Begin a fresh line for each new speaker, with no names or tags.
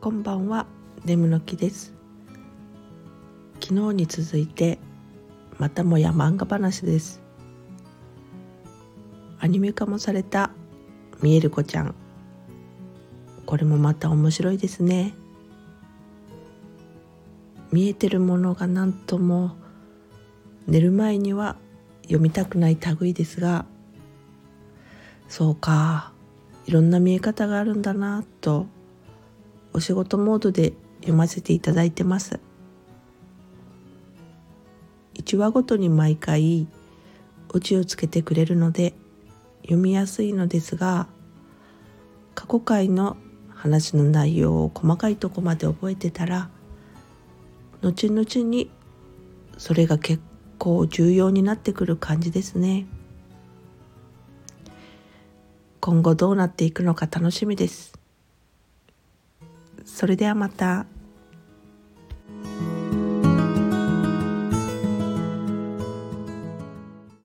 こんばんは。ネムの木です。昨日に続いてまたもや漫画話です。アニメ化もされた見える子ちゃん。これもまた面白いですね。見えてるものが何とも寝る前には読みたくない類ですがそうか。いろんな見え方があるんだなとお仕事モードで読ませていただいてます。1話ごとに毎回オチをつけてくれるので読みやすいのですが過去回の話の内容を細かいとこまで覚えてたら後々にそれが結構重要になってくる感じですね。今後どうなっていくのか楽しみです。それではまた。